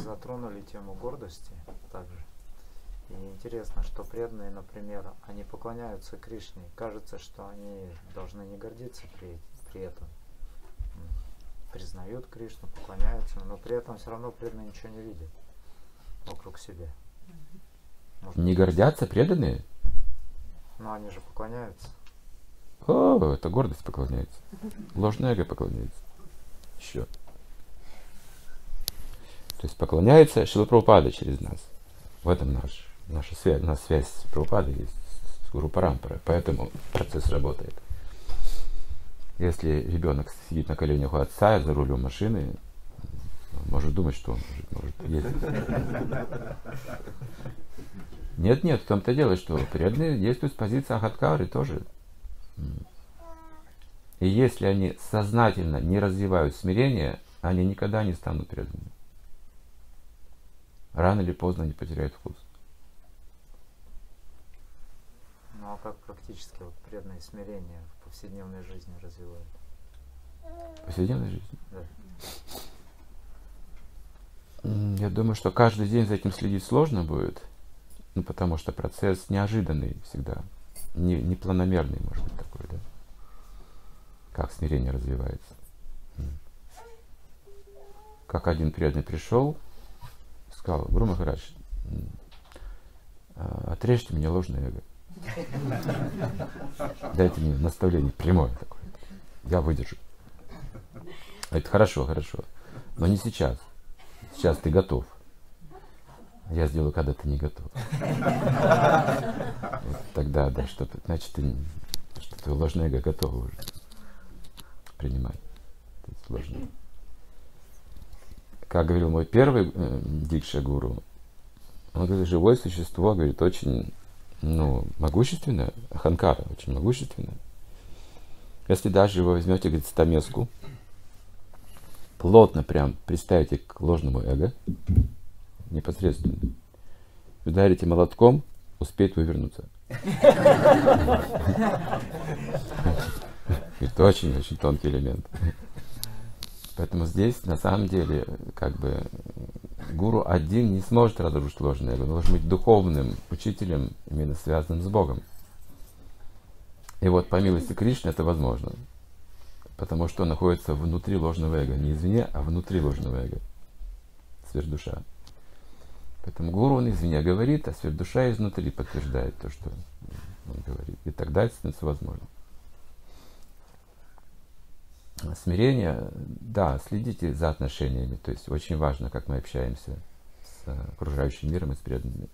затронули тему гордости также. И интересно, что преданные, например, они поклоняются Кришне. Кажется, что они должны не гордиться при, при этом. Признают Кришну, поклоняются, но при этом все равно преданные ничего не видят вокруг себя. Может, не гордятся преданные? Но они же поклоняются. О, это гордость поклоняется. Ложное эго поклоняется. Еще. То есть поклоняется Шилапрапада через нас. В этом наш, наша связь, нас связь с Прабхупадой есть, с Гуру Парампарой. Поэтому процесс работает. Если ребенок сидит на коленях у отца за рулем машины, может думать, что он может, может ездить. Нет, нет, в том-то дело, что преданные действуют с позиции Ахаткары тоже. И если они сознательно не развивают смирение, они никогда не станут преданными. Рано или поздно они потеряют вкус. Ну а как практически вот преданное смирение в повседневной жизни развивают? В повседневной жизни? Да. Я думаю, что каждый день за этим следить сложно будет, ну, потому что процесс неожиданный всегда, не, не планомерный, может быть, такой, да? Как смирение развивается. Как один преданный пришел, сказал, Гуру Махарадж, а, отрежьте мне ложное эго. Дайте мне наставление прямое такое. Я выдержу. Это хорошо, хорошо. Но не сейчас. Сейчас ты готов. Я сделаю, когда ты не готов. Вот тогда, да, что значит, ты, что твое ложное эго готово уже принимать. Это сложно. Как говорил мой первый э, дикша гуру, он говорит, живое существо, говорит, очень ну, могущественное, ханкара очень могущественное. Если даже вы возьмете, говорит, стамеску, плотно прям приставите к ложному эго, непосредственно, ударите молотком, успеет вывернуться. Это очень-очень тонкий элемент. Поэтому здесь на самом деле как бы гуру один не сможет разрушить ложное эго. Он должен быть духовным учителем, именно связанным с Богом. И вот по милости Кришны это возможно. Потому что он находится внутри ложного эго. Не извне, а внутри ложного эго. Сверхдуша. Поэтому гуру он извне говорит, а сверхдуша изнутри подтверждает то, что он говорит. И тогда это становится возможно. Смирение, да, следите за отношениями. То есть очень важно, как мы общаемся с окружающим миром и с преданными.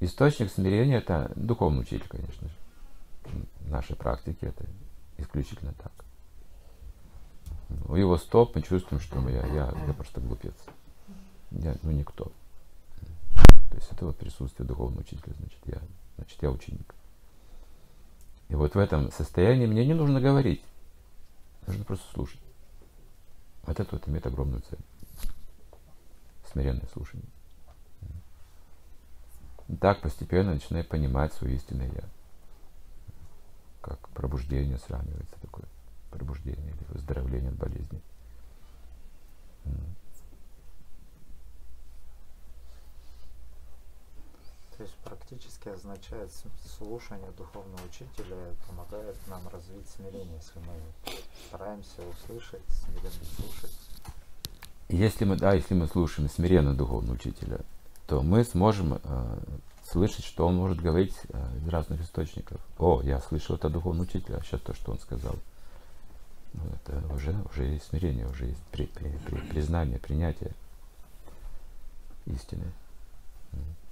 Источник смирения это духовный учитель, конечно же. В нашей практике это исключительно так. У его стоп мы чувствуем, что я, я, я просто глупец. Я, ну, никто. То есть это вот присутствие духовного учителя, значит, я, значит, я ученик. И вот в этом состоянии мне не нужно говорить. Нужно просто слушать. Вот это вот имеет огромную цель. Смиренное слушание. Так постепенно начинаю понимать свое истинное я. Как пробуждение сравнивается такое. Пробуждение или выздоровление от болезни. То есть практически означает слушание духовного учителя помогает нам развить смирение, если мы стараемся услышать, смиренно слушать. Если мы, да, если мы слушаем смиренно духовного учителя, то мы сможем э, слышать, что он может говорить э, из разных источников. О, я слышал это духовного учителя, а сейчас то, что он сказал. Ну, это уже, уже есть смирение, уже есть при, при, при, признание, принятие истины. Mm.